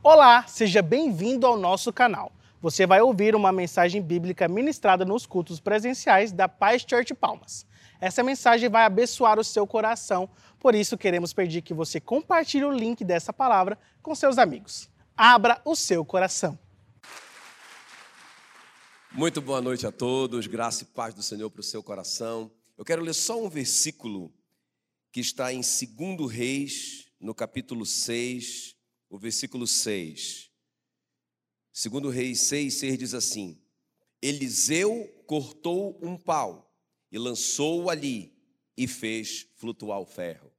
Olá, seja bem-vindo ao nosso canal. Você vai ouvir uma mensagem bíblica ministrada nos cultos presenciais da Paz Church Palmas. Essa mensagem vai abençoar o seu coração, por isso queremos pedir que você compartilhe o link dessa palavra com seus amigos. Abra o seu coração. Muito boa noite a todos, graça e paz do Senhor para o seu coração. Eu quero ler só um versículo que está em 2 Reis, no capítulo 6, o versículo 6. Segundo Reis 6, 6 diz assim: Eliseu cortou um pau e lançou-o ali e fez flutuar o ferro.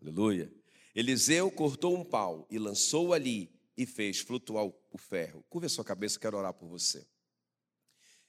Aleluia. Eliseu cortou um pau e lançou-o ali e fez flutuar o ferro. Curva a sua cabeça, quero orar por você.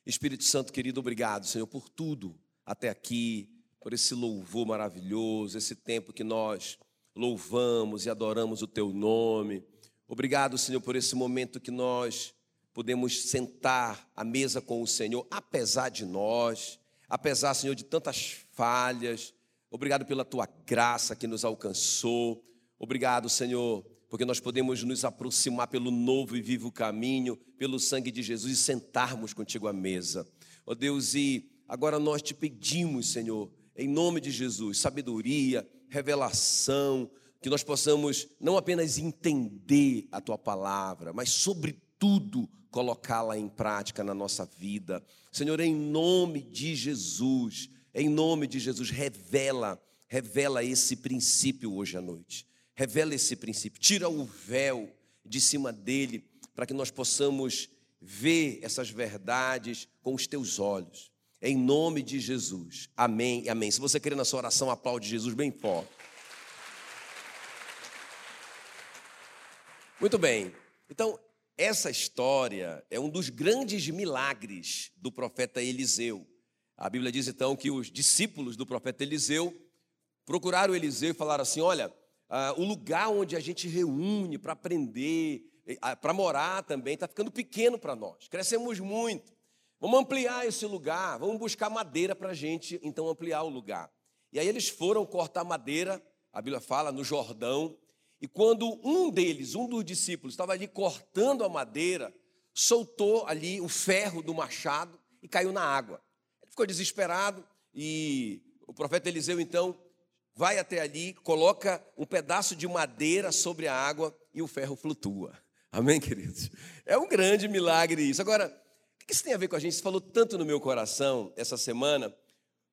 Espírito Santo querido, obrigado, Senhor, por tudo até aqui, por esse louvor maravilhoso, esse tempo que nós louvamos e adoramos o teu nome. Obrigado, Senhor, por esse momento que nós podemos sentar à mesa com o Senhor, apesar de nós, apesar, Senhor, de tantas falhas. Obrigado pela tua graça que nos alcançou. Obrigado, Senhor, porque nós podemos nos aproximar pelo novo e vivo caminho, pelo sangue de Jesus e sentarmos contigo à mesa. Ó oh, Deus, e agora nós te pedimos, Senhor, em nome de Jesus, sabedoria, revelação, que nós possamos não apenas entender a tua palavra, mas, sobretudo, colocá-la em prática na nossa vida. Senhor, em nome de Jesus, em nome de Jesus, revela, revela esse princípio hoje à noite. Revela esse princípio, tira o véu de cima dele, para que nós possamos ver essas verdades com os teus olhos. Em nome de Jesus. Amém e amém. Se você querer na sua oração, aplaude Jesus bem forte. Muito bem. Então, essa história é um dos grandes milagres do profeta Eliseu. A Bíblia diz então que os discípulos do profeta Eliseu procuraram Eliseu e falaram assim: Olha, ah, o lugar onde a gente reúne para aprender, ah, para morar também, está ficando pequeno para nós. Crescemos muito. Vamos ampliar esse lugar, vamos buscar madeira para a gente então ampliar o lugar. E aí eles foram cortar madeira, a Bíblia fala, no Jordão, e quando um deles, um dos discípulos, estava ali cortando a madeira, soltou ali o ferro do machado e caiu na água. Ele ficou desesperado e o profeta Eliseu então vai até ali, coloca um pedaço de madeira sobre a água e o ferro flutua. Amém, queridos? É um grande milagre isso. Agora, que isso tem a ver com a gente? Você falou tanto no meu coração essa semana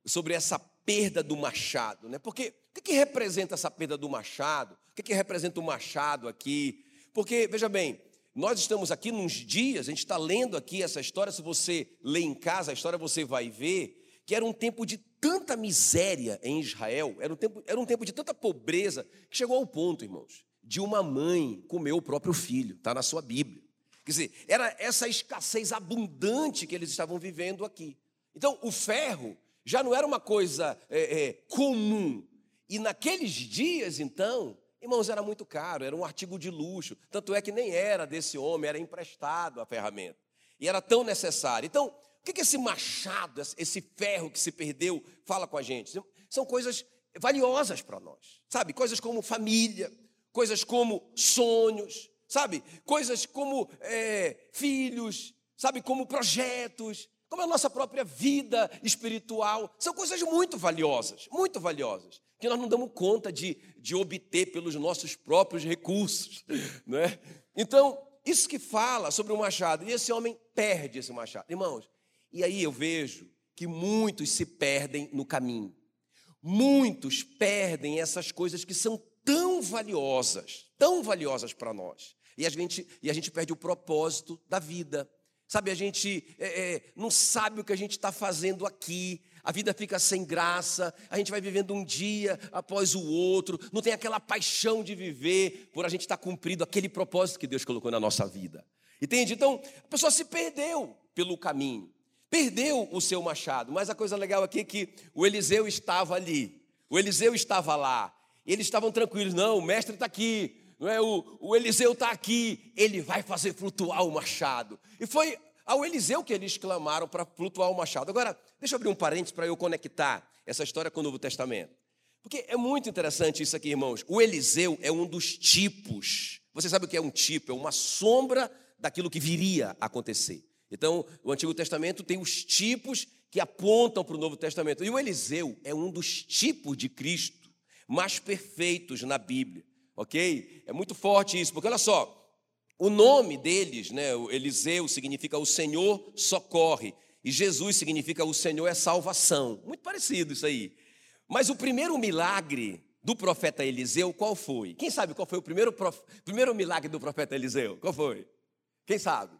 sobre essa perda do machado, né? Porque o que, representa essa perda do machado? O que, que representa o machado aqui? Porque, veja bem, nós estamos aqui nos dias, a gente está lendo aqui essa história, se você lê em casa a história, você vai ver que era um tempo de tanta miséria em Israel, era um tempo, era um tempo de tanta pobreza, que chegou ao ponto, irmãos, de uma mãe comer o próprio filho, está na sua Bíblia. Quer dizer, era essa escassez abundante que eles estavam vivendo aqui. Então, o ferro já não era uma coisa é, é, comum. E naqueles dias, então, irmãos, era muito caro, era um artigo de luxo. Tanto é que nem era desse homem, era emprestado a ferramenta. E era tão necessário. Então, o que, que esse machado, esse ferro que se perdeu, fala com a gente? São coisas valiosas para nós, sabe? Coisas como família, coisas como sonhos, sabe? Coisas como é, filhos, sabe? Como projetos, como a nossa própria vida espiritual. São coisas muito valiosas, muito valiosas, que nós não damos conta de, de obter pelos nossos próprios recursos, não é? Então, isso que fala sobre o machado, e esse homem perde esse machado. Irmãos, e aí eu vejo que muitos se perdem no caminho. Muitos perdem essas coisas que são tão valiosas, tão valiosas para nós e a gente, e a gente perde o propósito da vida. Sabe, a gente é, é, não sabe o que a gente está fazendo aqui, a vida fica sem graça, a gente vai vivendo um dia após o outro, não tem aquela paixão de viver por a gente estar tá cumprindo aquele propósito que Deus colocou na nossa vida. Entende? Então, a pessoa se perdeu pelo caminho, perdeu o seu machado, mas a coisa legal aqui é que o Eliseu estava ali, o Eliseu estava lá, eles estavam tranquilos, não, o mestre está aqui, não é? O, o Eliseu está aqui, ele vai fazer flutuar o machado. E foi ao Eliseu que eles clamaram para flutuar o machado. Agora, deixa eu abrir um parênteses para eu conectar essa história com o Novo Testamento. Porque é muito interessante isso aqui, irmãos. O Eliseu é um dos tipos. Você sabe o que é um tipo? É uma sombra daquilo que viria a acontecer. Então, o Antigo Testamento tem os tipos que apontam para o Novo Testamento. E o Eliseu é um dos tipos de Cristo mais perfeitos na Bíblia, ok? É muito forte isso, porque olha só, o nome deles, né, Eliseu significa o Senhor socorre, e Jesus significa o Senhor é salvação. Muito parecido isso aí. Mas o primeiro milagre do profeta Eliseu, qual foi? Quem sabe qual foi o primeiro, prof... primeiro milagre do profeta Eliseu? Qual foi? Quem sabe?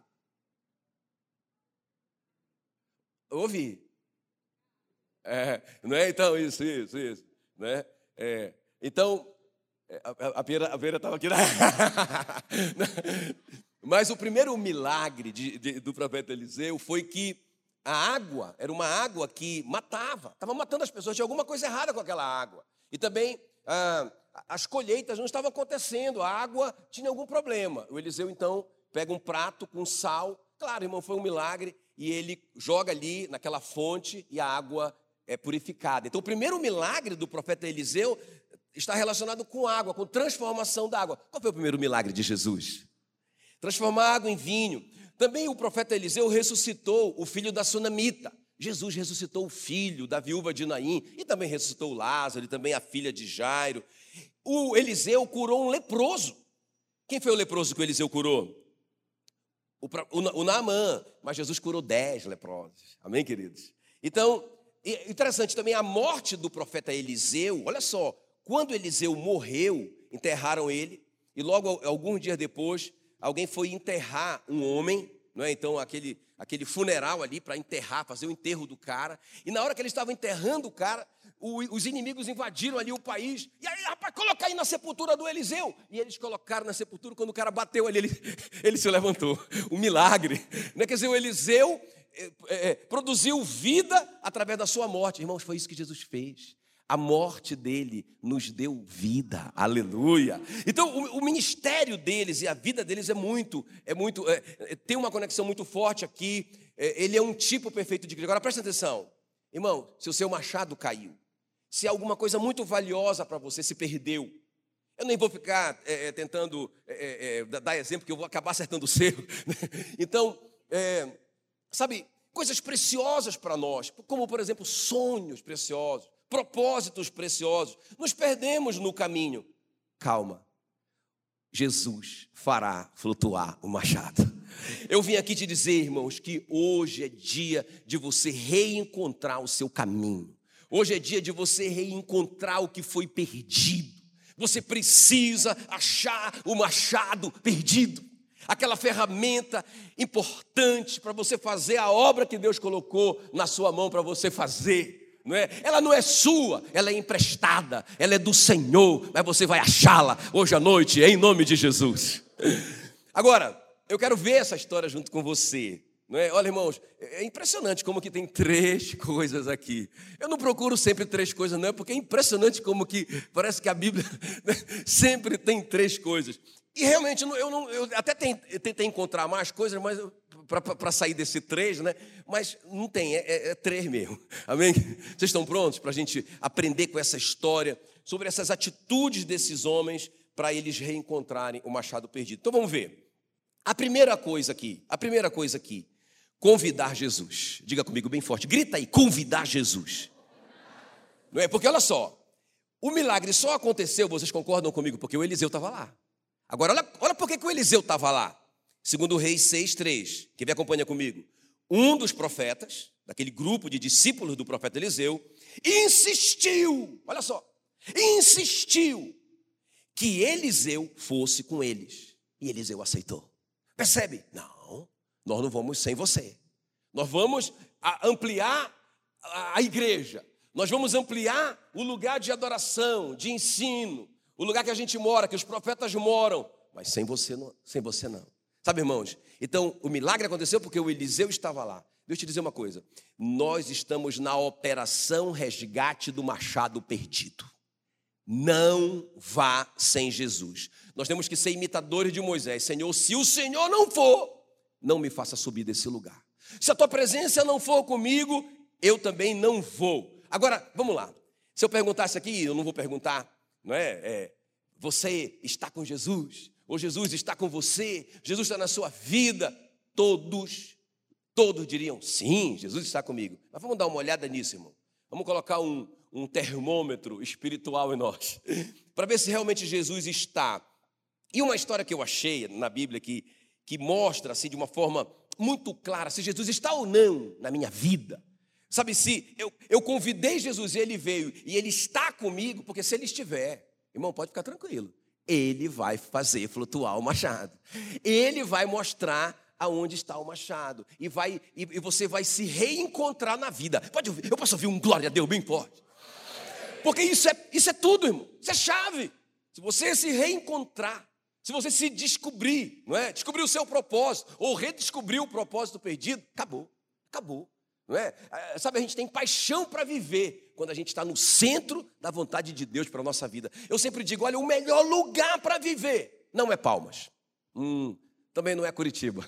Ouvi. É, não é? Então, isso, isso, isso. Né? É, então, é, a, a Pera estava aqui. Mas o primeiro milagre de, de, do profeta Eliseu foi que a água era uma água que matava, estava matando as pessoas, tinha alguma coisa errada com aquela água. E também ah, as colheitas não estavam acontecendo, a água tinha algum problema. O Eliseu então pega um prato com sal, claro, irmão, foi um milagre, e ele joga ali naquela fonte e a água é purificada. Então, o primeiro milagre do profeta Eliseu está relacionado com água, com transformação da água. Qual foi o primeiro milagre de Jesus? Transformar água em vinho. Também o profeta Eliseu ressuscitou o filho da sunamita. Jesus ressuscitou o filho da viúva de Naim e também ressuscitou Lázaro e também a filha de Jairo. O Eliseu curou um leproso. Quem foi o leproso que o Eliseu curou? O, o, o Naamã, mas Jesus curou dez leprosos. Amém, queridos? Então, interessante também a morte do profeta Eliseu. Olha só, quando Eliseu morreu, enterraram ele, e logo alguns dias depois, alguém foi enterrar um homem, não é? Então, aquele aquele funeral ali para enterrar, fazer o enterro do cara. E na hora que eles estavam enterrando o cara, o, os inimigos invadiram ali o país. E aí, rapaz, coloca aí na sepultura do Eliseu. E eles colocaram na sepultura, quando o cara bateu ali, ele, ele se levantou. Um milagre. Né? Quer dizer, o Eliseu é, é, produziu vida através da sua morte. Irmãos, foi isso que Jesus fez. A morte dele nos deu vida, aleluia. Então, o, o ministério deles e a vida deles é muito, é muito, é, é, tem uma conexão muito forte aqui. É, ele é um tipo perfeito de Cristo. Agora presta atenção, irmão. Se o seu machado caiu, se alguma coisa muito valiosa para você se perdeu, eu nem vou ficar é, é, tentando dar exemplo, que eu vou acabar acertando o seu. Então, sabe, coisas preciosas para nós, como por exemplo sonhos preciosos propósitos preciosos. Nos perdemos no caminho. Calma. Jesus fará flutuar o machado. Eu vim aqui te dizer, irmãos, que hoje é dia de você reencontrar o seu caminho. Hoje é dia de você reencontrar o que foi perdido. Você precisa achar o machado perdido, aquela ferramenta importante para você fazer a obra que Deus colocou na sua mão para você fazer não é? Ela não é sua, ela é emprestada, ela é do Senhor, mas você vai achá-la hoje à noite, em nome de Jesus. Agora, eu quero ver essa história junto com você. Não é? Olha, irmãos, é impressionante como que tem três coisas aqui. Eu não procuro sempre três coisas, não, porque é impressionante como que parece que a Bíblia sempre tem três coisas. E realmente, eu, não, eu até tentei encontrar mais coisas, mas para sair desse três, né? Mas não tem, é, é, é três mesmo. Amém? Vocês estão prontos para a gente aprender com essa história sobre essas atitudes desses homens para eles reencontrarem o machado perdido? Então vamos ver. A primeira coisa aqui, a primeira coisa aqui, convidar Jesus. Diga comigo bem forte, grita aí, convidar Jesus. Não é? Porque olha só, o milagre só aconteceu, vocês concordam comigo, porque o Eliseu estava lá. Agora, olha, olha por que, o Eliseu estava lá. Segundo Reis 6,3. Quem me acompanha comigo? Um dos profetas, daquele grupo de discípulos do profeta Eliseu, insistiu, olha só, insistiu que Eliseu fosse com eles. E Eliseu aceitou. Percebe? Não, nós não vamos sem você. Nós vamos ampliar a igreja. Nós vamos ampliar o lugar de adoração, de ensino, o lugar que a gente mora, que os profetas moram, mas sem você não, sem você não. Sabe, irmãos? Então, o milagre aconteceu porque o Eliseu estava lá. Deixa eu te dizer uma coisa. Nós estamos na operação resgate do machado perdido. Não vá sem Jesus. Nós temos que ser imitadores de Moisés. Senhor, se o Senhor não for, não me faça subir desse lugar. Se a tua presença não for comigo, eu também não vou. Agora, vamos lá. Se eu perguntasse aqui, eu não vou perguntar não é? é você está com Jesus? Ou Jesus está com você, Jesus está na sua vida, todos, todos diriam: sim, Jesus está comigo. Mas vamos dar uma olhada nisso, irmão. Vamos colocar um, um termômetro espiritual em nós, para ver se realmente Jesus está. E uma história que eu achei na Bíblia que, que mostra assim de uma forma muito clara se Jesus está ou não na minha vida. Sabe, se eu, eu convidei Jesus e ele veio e ele está comigo, porque se ele estiver, irmão, pode ficar tranquilo, ele vai fazer flutuar o machado, ele vai mostrar aonde está o machado e vai e, e você vai se reencontrar na vida. Pode ouvir, eu posso ouvir um glória a Deus bem forte, porque isso é isso é tudo, irmão, isso é chave. Se você se reencontrar se você se descobrir, não é? Descobrir o seu propósito ou redescobrir o propósito perdido, acabou. Acabou. Não é? é sabe, a gente tem paixão para viver quando a gente está no centro da vontade de Deus para a nossa vida. Eu sempre digo: olha, o melhor lugar para viver não é Palmas. Hum, também não é Curitiba.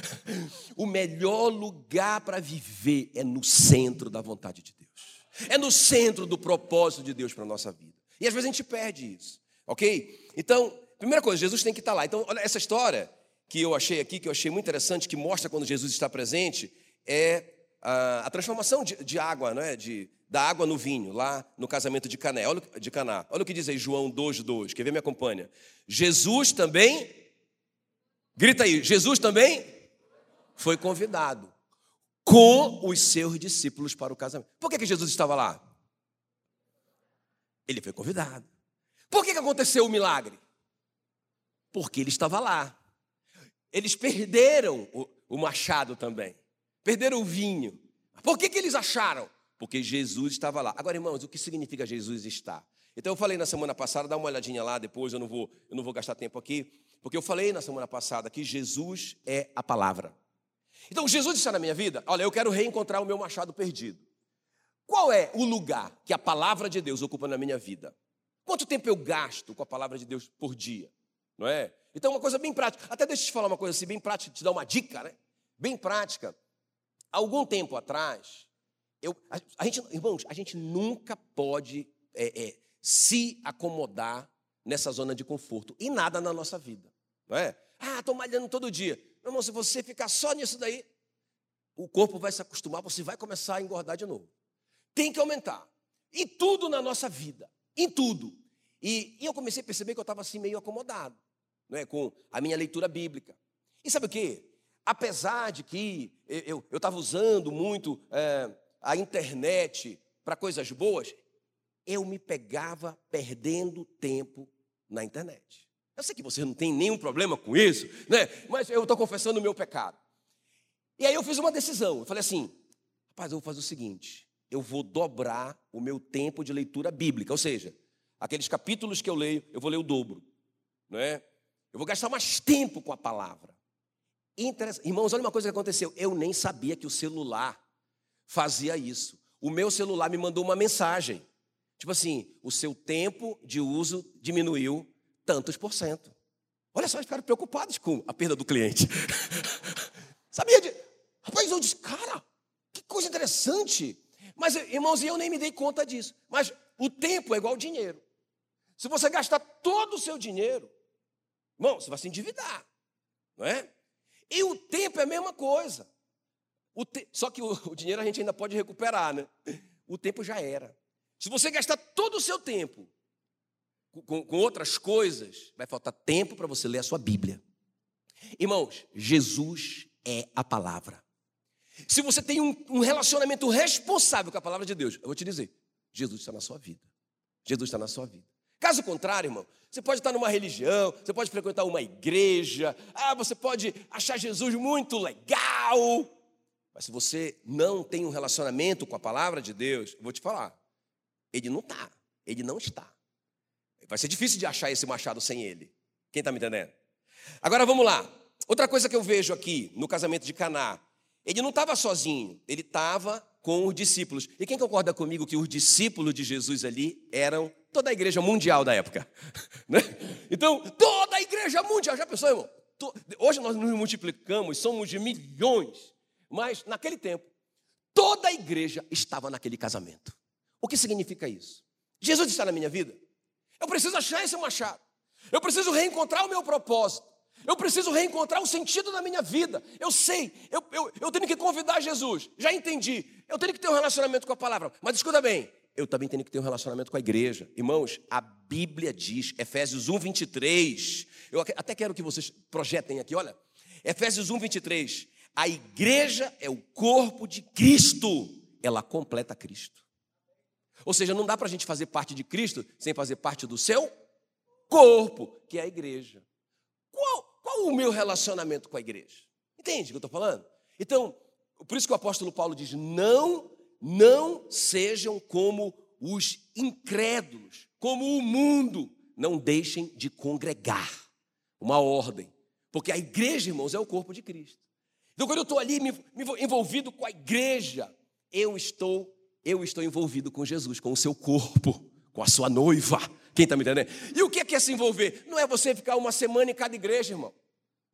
o melhor lugar para viver é no centro da vontade de Deus. É no centro do propósito de Deus para a nossa vida. E às vezes a gente perde isso, ok? Então, primeira coisa, Jesus tem que estar lá. Então, olha, essa história que eu achei aqui, que eu achei muito interessante, que mostra quando Jesus está presente, é a, a transformação de, de, água, não é? De, da água no vinho, lá no casamento de Caná. Olha, de Caná. Olha o que diz aí João 2,2. Quer ver? Me acompanha. Jesus também, grita aí, Jesus também foi convidado com os seus discípulos para o casamento. Por que, que Jesus estava lá? Ele foi convidado. Por que, que aconteceu o milagre? Porque ele estava lá. Eles perderam o, o machado também, perderam o vinho. Por que, que eles acharam? Porque Jesus estava lá. Agora, irmãos, o que significa Jesus estar? Então eu falei na semana passada, dá uma olhadinha lá depois, eu não vou, eu não vou gastar tempo aqui, porque eu falei na semana passada que Jesus é a palavra. Então, Jesus está na minha vida, olha, eu quero reencontrar o meu machado perdido. Qual é o lugar que a palavra de Deus ocupa na minha vida? Quanto tempo eu gasto com a palavra de Deus por dia? não é? Então, uma coisa bem prática. Até deixa eu te falar uma coisa assim, bem prática, te dar uma dica, né? Bem prática. Algum tempo atrás, eu, a, a gente, irmãos, a gente nunca pode é, é, se acomodar nessa zona de conforto e nada na nossa vida, não é? Ah, estou malhando todo dia. Meu irmão, se você ficar só nisso daí, o corpo vai se acostumar, você vai começar a engordar de novo. Tem que aumentar. E tudo na nossa vida, em tudo. E, e eu comecei a perceber que eu estava assim meio acomodado né, com a minha leitura bíblica. E sabe o que? Apesar de que eu estava usando muito é, a internet para coisas boas, eu me pegava perdendo tempo na internet. Eu sei que você não tem nenhum problema com isso, né? mas eu estou confessando o meu pecado. E aí eu fiz uma decisão. Eu falei assim: rapaz, eu vou fazer o seguinte: eu vou dobrar o meu tempo de leitura bíblica, ou seja, aqueles capítulos que eu leio, eu vou ler o dobro. Não é? Eu vou gastar mais tempo com a palavra. Irmãos, olha uma coisa que aconteceu. Eu nem sabia que o celular fazia isso. O meu celular me mandou uma mensagem. Tipo assim, o seu tempo de uso diminuiu tantos por cento. Olha só, eles ficaram preocupados com a perda do cliente. Sabia de. Rapaz, eu disse, cara, que coisa interessante. Mas, irmãos, eu nem me dei conta disso. Mas o tempo é igual ao dinheiro. Se você gastar todo o seu dinheiro Irmão, você vai se endividar, não é? E o tempo é a mesma coisa. Te... Só que o, o dinheiro a gente ainda pode recuperar, né? O tempo já era. Se você gastar todo o seu tempo com, com outras coisas, vai faltar tempo para você ler a sua Bíblia. Irmãos, Jesus é a palavra. Se você tem um, um, relacionamento responsável com a palavra de Deus, eu vou te dizer, Jesus está na sua vida. Jesus está na sua vida. Caso contrário, irmão, você pode estar numa religião, você pode frequentar uma igreja, ah, você pode achar Jesus muito legal, mas se você não tem um relacionamento com a palavra de Deus, eu vou te falar, ele não está, ele não está. Vai ser difícil de achar esse machado sem ele. Quem está me entendendo? Agora vamos lá. Outra coisa que eu vejo aqui no casamento de Caná, ele não estava sozinho, ele estava com os discípulos. E quem concorda comigo que os discípulos de Jesus ali eram toda a igreja mundial da época? Né? Então, toda a igreja mundial, já pensou, irmão? Hoje nós nos multiplicamos, somos de milhões, mas naquele tempo, toda a igreja estava naquele casamento. O que significa isso? Jesus está na minha vida. Eu preciso achar esse machado. Eu preciso reencontrar o meu propósito. Eu preciso reencontrar o sentido da minha vida. Eu sei, eu, eu, eu tenho que convidar Jesus. Já entendi. Eu tenho que ter um relacionamento com a palavra. Mas escuta bem, eu também tenho que ter um relacionamento com a igreja. Irmãos, a Bíblia diz, Efésios 1, 23. Eu até quero que vocês projetem aqui, olha. Efésios 1, 23. A igreja é o corpo de Cristo. Ela completa Cristo. Ou seja, não dá para a gente fazer parte de Cristo sem fazer parte do seu corpo, que é a igreja. Qual, qual o meu relacionamento com a igreja? Entende o que eu estou falando? Então, por isso que o apóstolo Paulo diz: não, não sejam como os incrédulos, como o mundo, não deixem de congregar. Uma ordem. Porque a igreja, irmãos, é o corpo de Cristo. Então, quando eu estou ali me, me envolvido com a igreja, eu estou, eu estou envolvido com Jesus, com o seu corpo, com a sua noiva. Quem está me entendendo? E o que é, que é se envolver? Não é você ficar uma semana em cada igreja, irmão.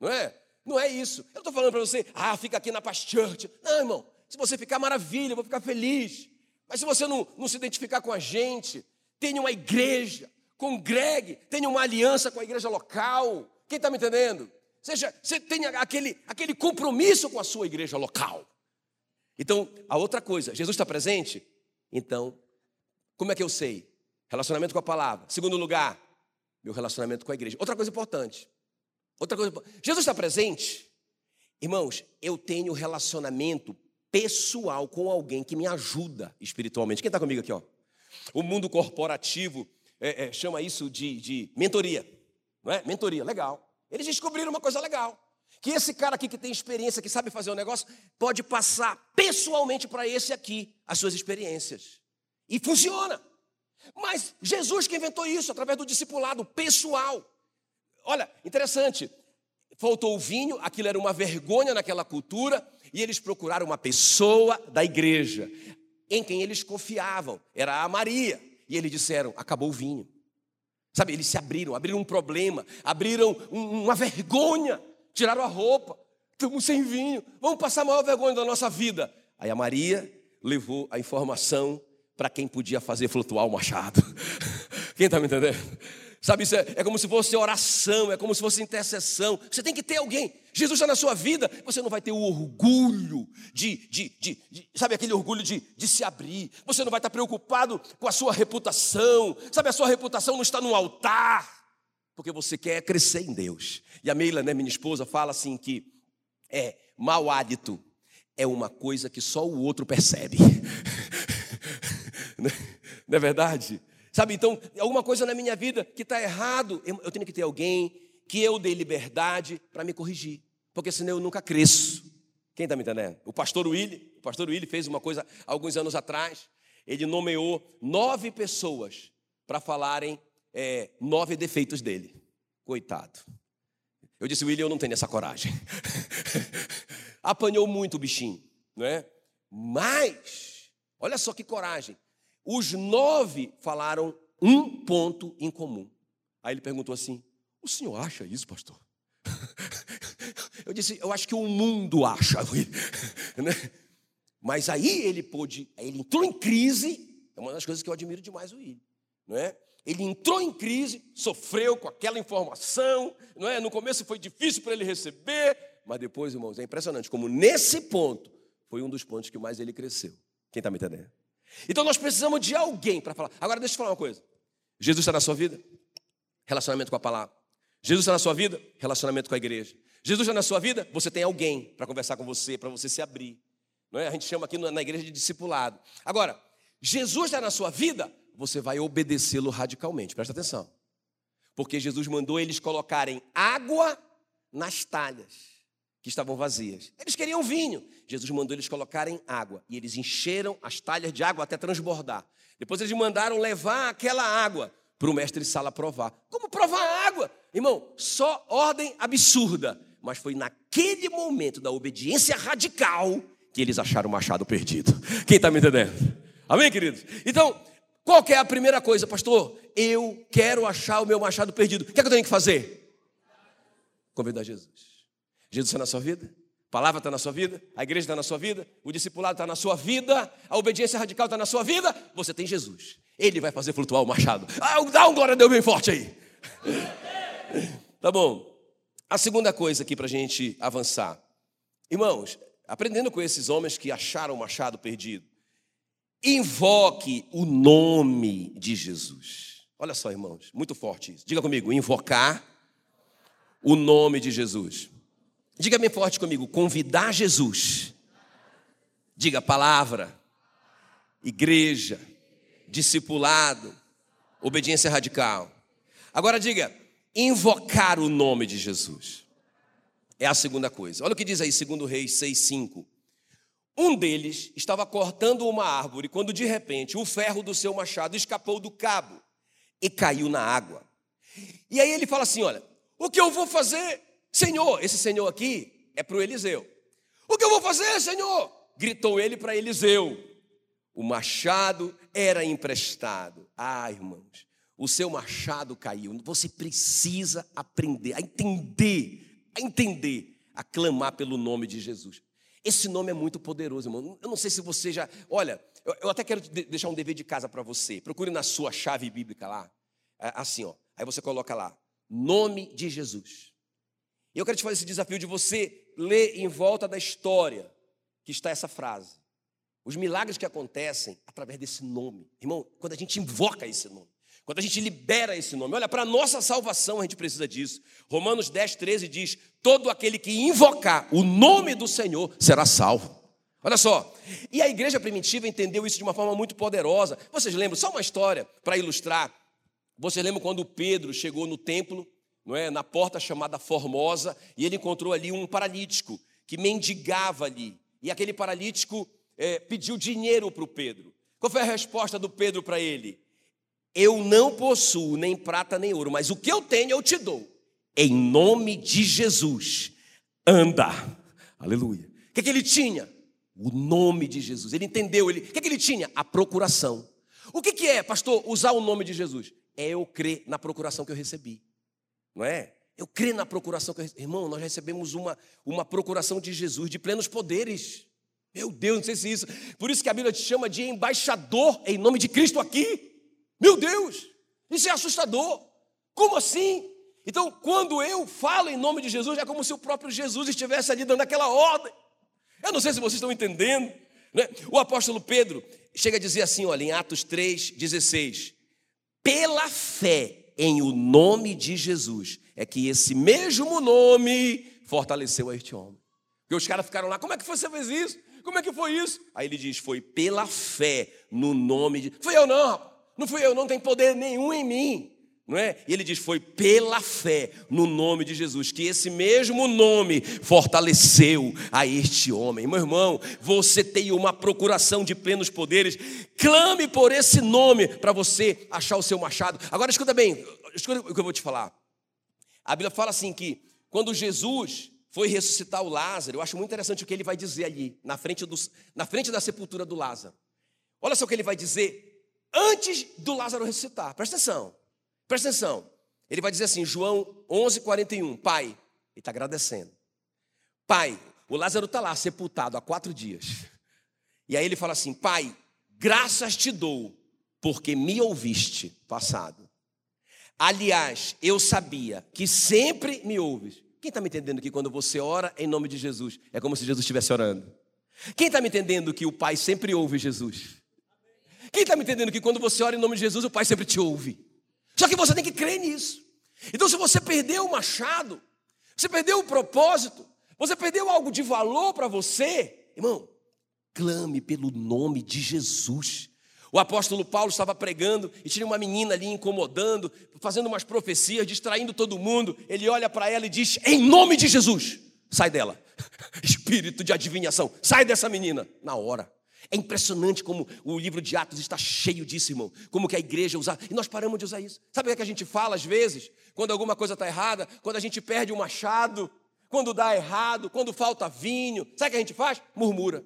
Não é? Não é isso. Eu estou falando para você, ah, fica aqui na Church. Não, irmão. Se você ficar maravilha, eu vou ficar feliz. Mas se você não, não se identificar com a gente, tenha uma igreja, congregue, tenha uma aliança com a igreja local. Quem está me entendendo? Seja, você tenha aquele, aquele compromisso com a sua igreja local. Então, a outra coisa, Jesus está presente? Então, como é que eu sei? Relacionamento com a palavra. Segundo lugar, meu relacionamento com a igreja. Outra coisa importante. Outra coisa, Jesus está presente? Irmãos, eu tenho relacionamento pessoal com alguém que me ajuda espiritualmente. Quem está comigo aqui? Ó? O mundo corporativo é, é, chama isso de, de mentoria. Não é? Mentoria, legal. Eles descobriram uma coisa legal. Que esse cara aqui que tem experiência, que sabe fazer um negócio, pode passar pessoalmente para esse aqui as suas experiências. E funciona. Mas Jesus que inventou isso através do discipulado pessoal. Olha, interessante. Faltou o vinho, aquilo era uma vergonha naquela cultura, e eles procuraram uma pessoa da igreja em quem eles confiavam. Era a Maria. E eles disseram: acabou o vinho. Sabe, eles se abriram, abriram um problema, abriram uma vergonha, tiraram a roupa. Estamos sem vinho, vamos passar a maior vergonha da nossa vida. Aí a Maria levou a informação para quem podia fazer flutuar o machado. Quem está me entendendo? Sabe, isso é, é, como se fosse oração, é como se fosse intercessão. Você tem que ter alguém. Jesus está na sua vida, você não vai ter o orgulho de, de, de, de sabe, aquele orgulho de, de se abrir. Você não vai estar preocupado com a sua reputação. Sabe, a sua reputação não está no altar, porque você quer crescer em Deus. E a Meila, né, minha esposa, fala assim que é mau hálito é uma coisa que só o outro percebe. Não é verdade? Sabe, então, alguma coisa na minha vida que está errado, eu, tenho que ter alguém que eu dê liberdade para me corrigir, porque senão eu nunca cresço. Quem está me entendendo? O pastor Willi, o pastor Willi fez uma coisa alguns anos atrás, ele nomeou nove pessoas para falarem é, nove defeitos dele. Coitado. Eu disse, Willi, eu não tenho essa coragem. Apanhou muito o bichinho, não é? Mas, olha só que coragem. Os nove falaram um ponto em comum. Aí ele perguntou assim: O senhor acha isso, pastor? Eu disse: Eu acho que o mundo acha. Né? Mas aí ele pôde, ele entrou em crise. É uma das coisas que eu admiro demais o William, não é? Ele entrou em crise, sofreu com aquela informação, não é? No começo foi difícil para ele receber, mas depois, irmãos, é impressionante como nesse ponto foi um dos pontos que mais ele cresceu. Quem está me entendendo? Então nós precisamos de alguém para falar. Agora deixa eu falar uma coisa. Jesus está na sua vida? Relacionamento com a palavra. Jesus está na sua vida? Relacionamento com a igreja. Jesus está na sua vida? Você tem alguém para conversar com você, para você se abrir. Não é? A gente chama aqui na igreja de discipulado. Agora, Jesus está na sua vida? Você vai obedecê-lo radicalmente. Presta atenção. Porque Jesus mandou eles colocarem água nas talhas que estavam vazias. Eles queriam vinho. Jesus mandou eles colocarem água e eles encheram as talhas de água até transbordar. Depois eles mandaram levar aquela água para o mestre Sala provar. Como provar água? Irmão, só ordem absurda. Mas foi naquele momento da obediência radical que eles acharam o machado perdido. Quem está me entendendo? Amém, queridos? Então, qual é a primeira coisa, pastor? Eu quero achar o meu machado perdido. O que, é que eu tenho que fazer? Convidar Jesus. Jesus está na sua vida? A palavra está na sua vida? A igreja está na sua vida? O discipulado está na sua vida? A obediência radical está na sua vida? Você tem Jesus. Ele vai fazer flutuar o machado. Ah, dá um glória a Deus bem forte aí. Tá bom. A segunda coisa aqui para a gente avançar. Irmãos, aprendendo com esses homens que acharam o machado perdido, invoque o nome de Jesus. Olha só, irmãos, muito forte isso. Diga comigo, invocar o nome de Jesus. Diga bem forte comigo, convidar Jesus. Diga palavra, igreja, discipulado, obediência radical. Agora diga, invocar o nome de Jesus. É a segunda coisa. Olha o que diz aí, segundo Reis 6:5. Um deles estava cortando uma árvore quando de repente o ferro do seu machado escapou do cabo e caiu na água. E aí ele fala assim: Olha, o que eu vou fazer, Senhor? Esse Senhor aqui é para o Eliseu. O que eu vou fazer, Senhor? Gritou ele para Eliseu. O machado era emprestado. Ah, irmãos, o seu machado caiu. Você precisa aprender a entender, a entender, a clamar pelo nome de Jesus. Esse nome é muito poderoso, irmão. Eu não sei se você já. Olha, eu, até quero deixar um dever de casa para você. Procure na sua chave bíblica lá. É, assim, ó. Aí você coloca lá: Nome de Jesus. E eu quero te fazer esse desafio de você ler em volta da história que está essa frase. Os milagres que acontecem através desse nome. Irmão, quando a gente invoca esse nome, quando a gente libera esse nome, olha, para a nossa salvação a gente precisa disso. Romanos 10, 13 diz: Todo aquele que invocar o nome do Senhor será salvo. Olha só, e a igreja primitiva entendeu isso de uma forma muito poderosa. Vocês lembram, só uma história para ilustrar. Vocês lembram quando Pedro chegou no templo, não é, na porta chamada Formosa, e ele encontrou ali um paralítico que mendigava ali. E aquele paralítico é, pediu dinheiro para o Pedro. Qual foi a resposta do Pedro para ele? Eu não possuo nem prata nem ouro, mas o que eu tenho eu te dou. Em nome de Jesus, anda. Aleluia. O que, é que ele tinha? O nome de Jesus. Ele entendeu. Ele... O que, é que ele tinha? A procuração. O que, que é, pastor, usar o nome de Jesus? É eu crer na procuração que eu recebi. Não é? Eu creio na procuração. Irmão, nós recebemos uma, uma procuração de Jesus de plenos poderes. Meu Deus, não sei se isso. Por isso que a Bíblia te chama de embaixador em nome de Cristo aqui. Meu Deus, isso é assustador. Como assim? Então, quando eu falo em nome de Jesus, é como se o próprio Jesus estivesse ali dando aquela ordem. Eu não sei se vocês estão entendendo. Né? O apóstolo Pedro chega a dizer assim, olha, em Atos 3, 16: pela fé em o nome de Jesus, é que esse mesmo nome fortaleceu este homem. Porque os caras ficaram lá, como é que você fez isso? Como é que foi isso? Aí ele diz: Foi pela fé no nome de. Fui eu não, não fui eu, não tem poder nenhum em mim. Não é? E ele diz: Foi pela fé no nome de Jesus que esse mesmo nome fortaleceu a este homem. Meu irmão, você tem uma procuração de plenos poderes. Clame por esse nome para você achar o seu machado. Agora escuta bem, escuta o que eu vou te falar. A Bíblia fala assim que quando Jesus foi ressuscitar o Lázaro, eu acho muito interessante o que ele vai dizer ali, na frente, do, na frente da sepultura do Lázaro. Olha só o que ele vai dizer antes do Lázaro ressuscitar. Presta atenção, presta atenção. Ele vai dizer assim, João 11, 41, Pai, ele está agradecendo. Pai, o Lázaro está lá, sepultado há quatro dias. E aí ele fala assim, Pai, graças te dou, porque me ouviste passado. Aliás, eu sabia que sempre me ouves quem está me entendendo que quando você ora em nome de Jesus, é como se Jesus estivesse orando? Quem está me entendendo que o Pai sempre ouve Jesus? Quem está me entendendo que quando você ora em nome de Jesus, o Pai sempre te ouve? Só que você tem que crer nisso. Então, se você perdeu o machado, você perdeu o propósito, você perdeu algo de valor para você, irmão, clame pelo nome de Jesus. O apóstolo Paulo estava pregando e tinha uma menina ali incomodando, fazendo umas profecias, distraindo todo mundo. Ele olha para ela e diz: Em nome de Jesus, sai dela. Espírito de adivinhação, sai dessa menina. Na hora. É impressionante como o livro de Atos está cheio disso, irmão. Como que a igreja usa. E nós paramos de usar isso. Sabe o que, é a gente fala às vezes? Quando alguma coisa está errada, quando a gente perde o machado, quando dá errado, quando falta vinho. Sabe o que a gente faz? Murmura.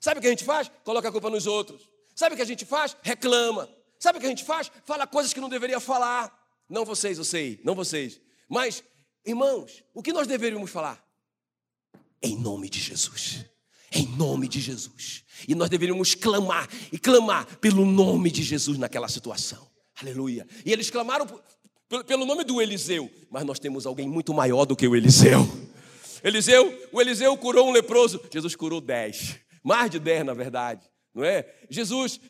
Sabe o que a gente faz? Coloca a culpa nos outros. Sabe o que a gente faz? Reclama. Sabe o que a gente faz? Fala coisas que não deveria falar. Não vocês, eu sei, não vocês. Mas, irmãos, o que nós deveríamos falar? Em nome de Jesus. Em nome de Jesus. E nós deveríamos clamar e clamar pelo nome de Jesus naquela situação. Aleluia. E eles clamaram pelo nome do Eliseu, mas nós temos alguém muito maior do que o Eliseu. Eliseu, o Eliseu curou um leproso, Jesus curou dez, mais de dez na verdade, não é? Jesus,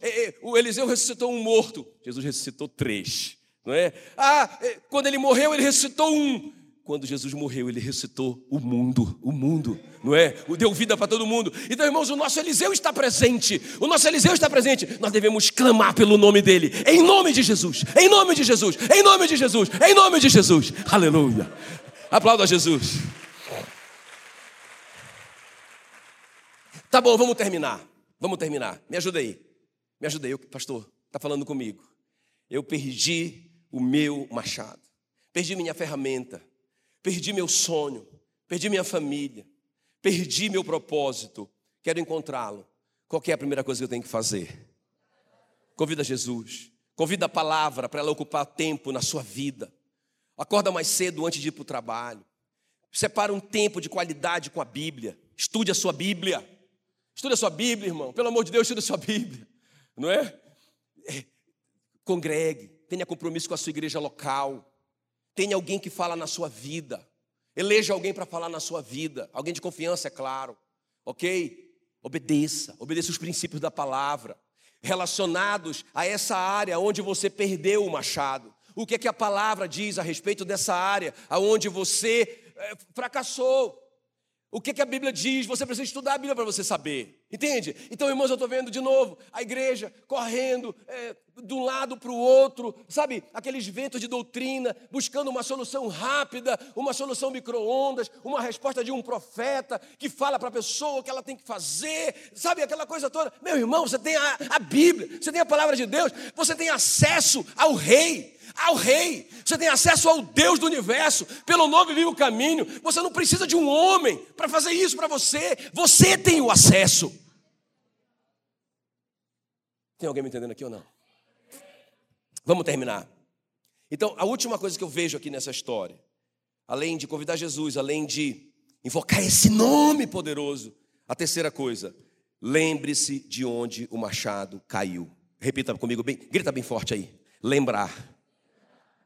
o Eliseu ressuscitou um morto, Jesus ressuscitou três, não é? Ah, quando ele morreu, ele ressuscitou um. Quando Jesus morreu, ele ressuscitou o mundo, o mundo, não é? Deu vida para todo mundo. Então, irmãos, o nosso Eliseu está presente. O nosso Eliseu está presente. Nós devemos clamar pelo nome dele. Em nome de Jesus. Em nome de Jesus. Em nome de Jesus. Em nome de Jesus. Aleluia. Aplauda Jesus. Tá bom, vamos terminar. Vamos terminar. Me ajuda aí. Me ajuda aí, pastor. Está falando comigo. Eu perdi o meu machado. Perdi minha ferramenta perdi meu sonho, perdi minha família, perdi meu propósito, quero encontrá-lo. Qual é a primeira coisa que eu tenho que fazer? Convida Jesus, convida a palavra para ela ocupar tempo na sua vida. Acorda mais cedo antes de ir para o trabalho. Separa um tempo de qualidade com a Bíblia. Estude a sua Bíblia. Estude a sua Bíblia, irmão. Pelo amor de Deus, estude a sua Bíblia. Não é? é. Congregue. Tenha compromisso com a sua igreja local. Tenha alguém que fala na sua vida. Eleja alguém para falar na sua vida. Alguém de confiança, é claro. Ok? Obedeça. Obedeça os princípios da palavra. Relacionados a essa área onde você perdeu o machado. O que é que a palavra diz a respeito dessa área aonde você é, fracassou? O que, que a Bíblia diz? Você precisa estudar a Bíblia para você saber. Entende? Então, irmãos, eu estou vendo de novo a igreja correndo é, de um lado para o outro, sabe? Aqueles ventos de doutrina, buscando uma solução rápida, uma solução micro-ondas, uma resposta de um profeta que fala para a pessoa o que ela tem que fazer, sabe? Aquela coisa toda. Meu irmão, você tem a, a Bíblia, você tem a palavra de Deus, você tem acesso ao Rei ao Rei, você tem acesso ao Deus do universo, pelo novo e vivo caminho. Você não precisa de um homem para fazer isso para você, você tem o acesso. Tem alguém me entendendo aqui ou não? Vamos terminar. Então, a última coisa que eu vejo aqui nessa história, além de convidar Jesus, além de invocar esse nome poderoso, a terceira coisa, lembre-se de onde o machado caiu. Repita comigo bem, grita bem forte aí. Lembrar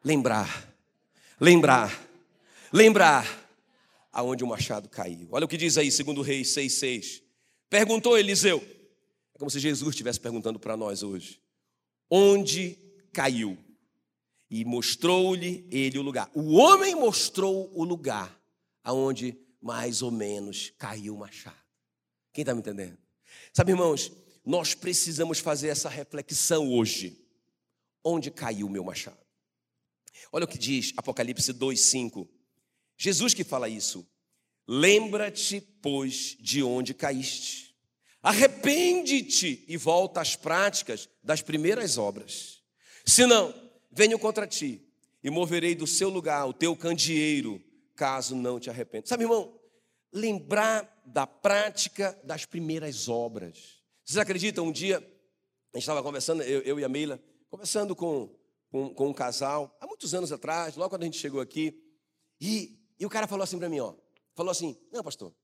lembrar, lembrar, lembrar aonde o machado caiu. Olha o que diz aí, segundo Reis 6,6. Perguntou Eliseu, é como se Jesus estivesse perguntando para nós hoje: onde caiu? E mostrou-lhe ele o lugar. O homem mostrou o lugar aonde mais ou menos caiu o machado. Quem está me entendendo? Sabe, irmãos, nós precisamos fazer essa reflexão hoje. Onde caiu o meu machado? Olha o que diz Apocalipse 2:5. Jesus que fala isso. Lembra-te, pois, de onde caíste. Arrepende-te e volta às práticas das primeiras obras. Senão, venho contra ti e moverei do seu lugar o teu candeeiro, caso não te arrependa. Sabe, irmão, lembrar da prática das primeiras obras. Vocês acreditam? Um dia, a gente estava conversando, eu, eu e a Meila, conversando com com, com um casal, há muitos anos atrás, logo quando a gente chegou aqui, e, e o cara falou assim para mim, ó, falou assim, não pastor,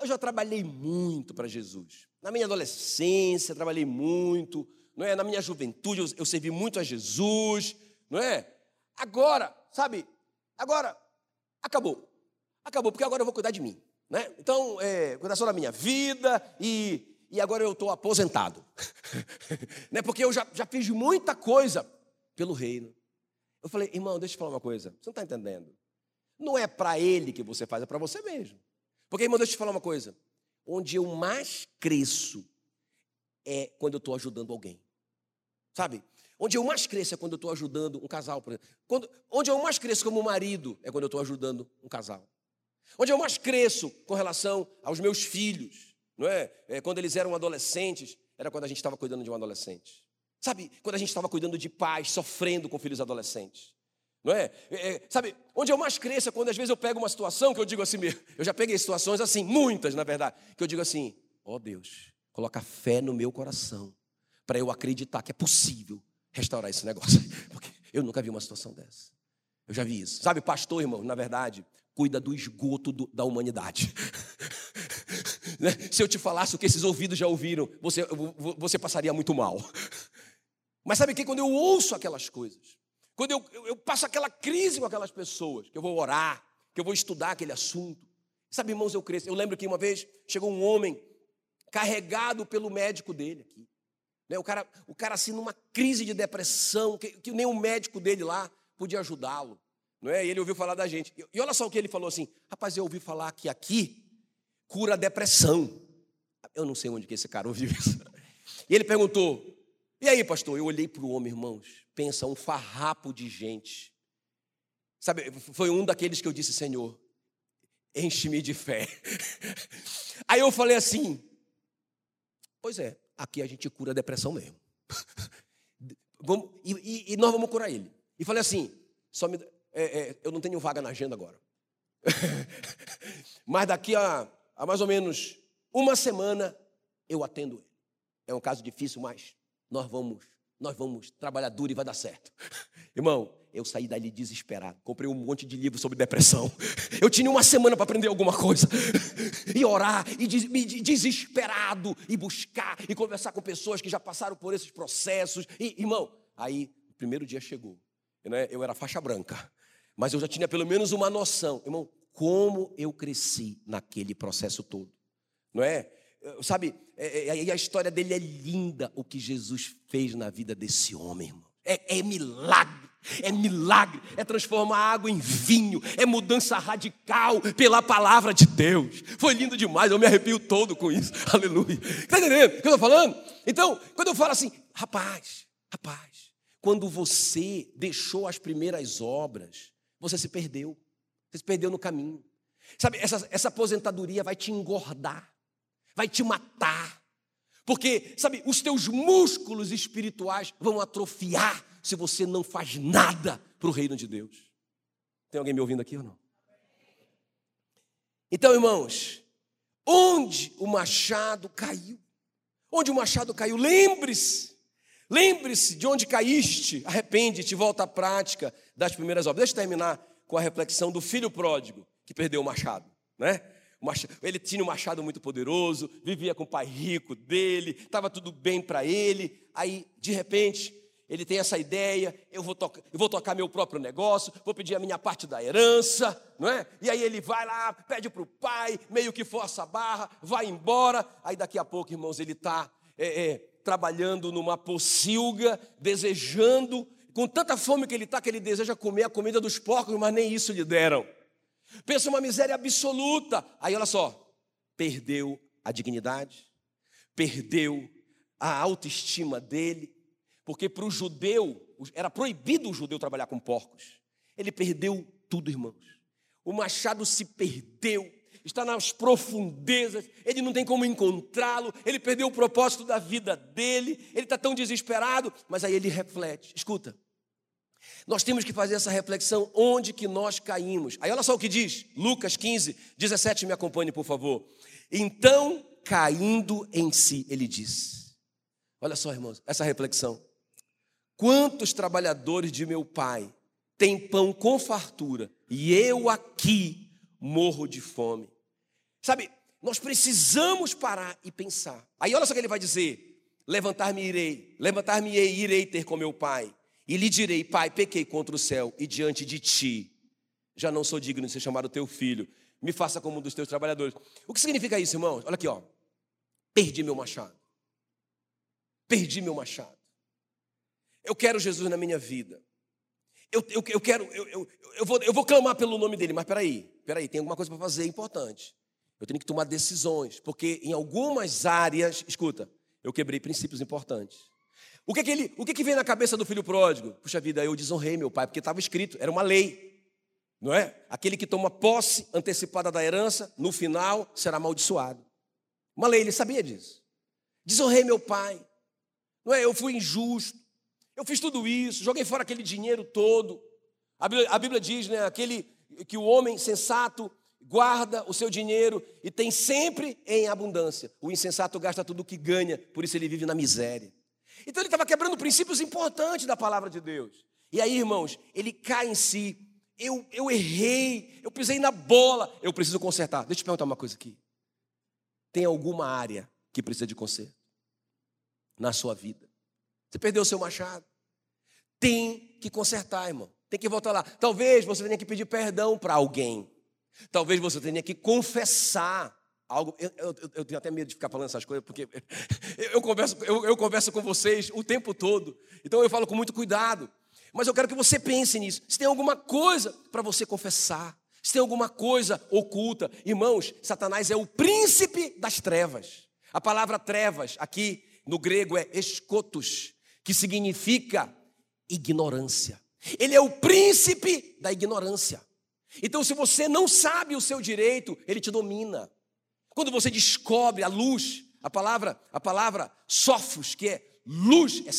eu já trabalhei muito para Jesus. Na minha adolescência, trabalhei muito, não é? Na minha juventude, eu, eu servi muito a Jesus, não é? Agora, sabe? Agora, acabou. Acabou, porque agora eu vou cuidar de mim, né? Então, é, cuidar só da minha vida e, e agora eu estou aposentado. né? Porque eu já, já fiz muita coisa pelo reino. Eu falei, irmão, deixa eu falar uma coisa. Você não está entendendo? Não é para ele que você faz, é para você mesmo. Porque, irmão, deixa eu te falar uma coisa. Onde eu mais cresço é quando eu estou ajudando alguém. Sabe? Onde eu mais cresço é quando eu estou ajudando um casal, por exemplo. Quando, onde eu mais cresço como marido é quando eu estou ajudando um casal. Onde eu mais cresço com relação aos meus filhos, não é? é quando eles eram adolescentes, era quando a gente estava cuidando de um adolescente. Sabe, quando a gente estava cuidando de pais, sofrendo com filhos adolescentes. Não é? é? é? Sabe, onde eu mais cresço é quando às vezes eu pego uma situação que eu digo assim, eu já peguei situações assim, muitas na verdade, que eu digo assim, ó oh Deus, coloca fé no meu coração, para eu acreditar que é possível restaurar esse negócio. Porque eu nunca vi uma situação dessa. Eu já vi isso. Sabe, pastor, irmão, na verdade, cuida do esgoto do, da humanidade. Né? Se eu te falasse o que esses ouvidos já ouviram, você, você passaria muito mal. Mas sabe que quando eu ouço aquelas coisas, quando eu, eu, eu passo aquela crise com aquelas pessoas, que eu vou orar, que eu vou estudar aquele assunto. Sabe, irmãos, eu cresço. Eu lembro que uma vez chegou um homem carregado pelo médico dele aqui. Né? O, cara, o cara assim numa crise de depressão, que, que nem o médico dele lá podia ajudá-lo. Não é? E ele ouviu falar da gente. E olha só o que ele falou assim: rapaz, eu ouvi falar que aqui cura a depressão. Eu não sei onde que esse cara ouviu isso. E ele perguntou: e aí, pastor? Eu olhei para o homem, irmãos. Pensa, um farrapo de gente. Sabe, foi um daqueles que eu disse, Senhor, enche-me de fé. Aí eu falei assim: Pois é, aqui a gente cura a depressão mesmo. vamos, e, e, nós vamos curar ele. E falei assim: só me, é, é, eu não tenho vaga na agenda agora. Mas daqui a, a mais ou menos uma semana eu atendo ele. É um caso difícil, mas nós vamos, nós vamos trabalhar duro e vai dar certo. Irmão, eu saí dali desesperado. Comprei um monte de livros sobre depressão. Eu tinha uma semana para aprender alguma coisa. E orar, e desesperado, e buscar, e conversar com pessoas que já passaram por esses processos. E, irmão, aí o primeiro dia chegou. Eu era faixa branca. Mas eu já tinha pelo menos uma noção. Irmão, como eu cresci naquele processo todo. Não é? Sabe, é, é, e a história dele é linda, o que Jesus fez na vida desse homem, irmão. É, é milagre. É milagre, é transformar água em vinho, é mudança radical pela palavra de Deus. Foi lindo demais, eu me arrepio todo com isso. Aleluia. Está entendendo o que eu estou falando? Então, quando eu falo assim, rapaz, rapaz, quando você deixou as primeiras obras, você se perdeu. Você se perdeu no caminho. Sabe, essa, essa aposentadoria vai te engordar, vai te matar. Porque, sabe, os teus músculos espirituais vão atrofiar se você não faz nada para o reino de Deus. Tem alguém me ouvindo aqui ou não? Então, irmãos, onde o machado caiu? Onde o machado caiu? Lembre-se, lembre-se de onde caíste, arrepende-te, volta à prática das primeiras obras. Deixa eu terminar com a reflexão do filho pródigo que perdeu o machado, né? Ele tinha um machado muito poderoso, vivia com o pai rico dele, estava tudo bem para ele. Aí, de repente, ele tem essa ideia, eu vou, tocar, eu vou tocar meu próprio negócio, vou pedir a minha parte da herança, não é? E aí ele vai lá, pede para o pai, meio que força a barra, vai embora. Aí daqui a pouco, irmãos, ele está é, é, trabalhando numa pocilga, desejando, com tanta fome que ele está, que ele deseja comer a comida dos porcos, mas nem isso lhe deram. Pensa uma miséria absoluta. Aí olha só, perdeu a dignidade, perdeu a autoestima dele, porque para o judeu, era proibido o judeu trabalhar com porcos. Ele perdeu tudo, irmãos. O machado se perdeu, está nas profundezas, ele não tem como encontrá-lo, ele perdeu o propósito da vida dele, ele está tão desesperado, mas aí ele reflete. Escuta, nós temos que fazer essa reflexão onde que nós caímos. Aí olha só o que diz, Lucas 15, 17, me acompanhe, por favor. Então, caindo em si, ele diz. Olha só, irmãos, essa reflexão. Quantos trabalhadores de meu pai têm pão com fartura e eu aqui morro de fome? Sabe, nós precisamos parar e pensar. Aí olha só o que ele vai dizer: levantar-me irei, levantar-me-ei, irei ter com meu pai. E lhe direi, pai, pequei contra o céu e diante de ti. Já não sou digno de ser chamado teu filho. Me faça como um dos teus trabalhadores. O que significa isso, irmãos? Olha aqui, ó. Perdi meu machado. Perdi meu machado. Eu quero Jesus na minha vida. Eu, eu, eu quero, eu, eu, eu, vou, eu vou clamar pelo nome dele, mas peraí, peraí, tem alguma coisa para fazer importante. Eu tenho que tomar decisões, porque em algumas áreas, escuta, eu quebrei princípios importantes. O que, que, ele, o que, que vem na cabeça do filho pródigo? Puxa vida, eu desonrei meu pai, porque estava escrito, era uma lei, não é? Aquele que toma posse antecipada da herança, no final será amaldiçoado. Uma lei, ele sabia disso. Desonrei meu pai, não é? Eu fui injusto, eu fiz tudo isso, joguei fora aquele dinheiro todo. A Bíblia, a Bíblia diz, né, aquele que o homem sensato guarda o seu dinheiro e tem sempre em abundância. O insensato gasta tudo o que ganha, por isso ele vive na miséria. Então ele estava quebrando princípios importantes da palavra de Deus. E aí, irmãos, ele cai em si. Eu, eu errei, eu pisei na bola, eu preciso consertar. Deixa eu te perguntar uma coisa aqui. Tem alguma área que precisa de conserto na sua vida? Você perdeu o seu machado. tem que consertar, irmão. Tem que voltar lá. Talvez você tenha que pedir perdão para alguém. Talvez você tenha que confessar algo. Eu, eu, eu, tenho até medo de ficar falando essas coisas, porque eu, converso, eu, eu converso com vocês o tempo todo. Então eu falo com muito cuidado. Mas eu quero que você pense nisso. Se tem alguma coisa para você confessar, se tem alguma coisa oculta, irmãos, Satanás é o príncipe das trevas. A palavra trevas aqui no grego é escotos, que significa ignorância. Ele é o príncipe da ignorância. Então, se você não sabe o seu direito, ele te domina. Quando você descobre a luz, a palavra, a palavra sofos, que é luz, é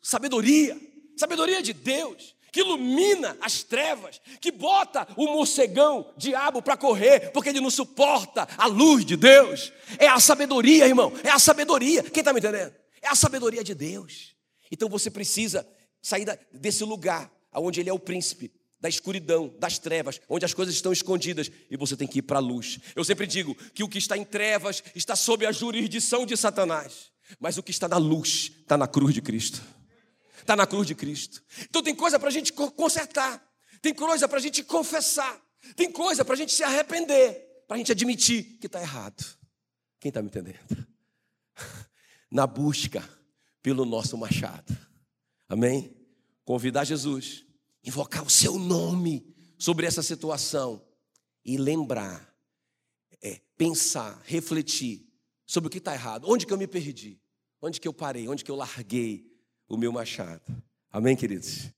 sabedoria, sabedoria de Deus, que ilumina as trevas, que bota o morcegão, diabo, para correr, porque ele não suporta a luz de Deus. É a sabedoria, irmão, é a sabedoria. Quem está me entendendo? É a sabedoria de Deus. Então você precisa sair desse lugar, onde ele é o príncipe, da escuridão, das trevas, onde as coisas estão escondidas, e você tem que ir para a luz. Eu sempre digo que o que está em trevas está sob a jurisdição de Satanás, mas o que está na luz está na cruz de Cristo. Está na cruz de Cristo. Então tem coisa para a gente consertar, tem coisa para a gente confessar, tem coisa para a gente se arrepender, para a gente admitir que está errado. Quem está me entendendo? Na busca pelo nosso machado. Amém? Convidar Jesus invocar o seu nome sobre essa situação e lembrar, é, pensar, refletir sobre o que está errado, onde que eu me perdi, onde que eu parei, onde que eu larguei o meu machado. Amém, queridos?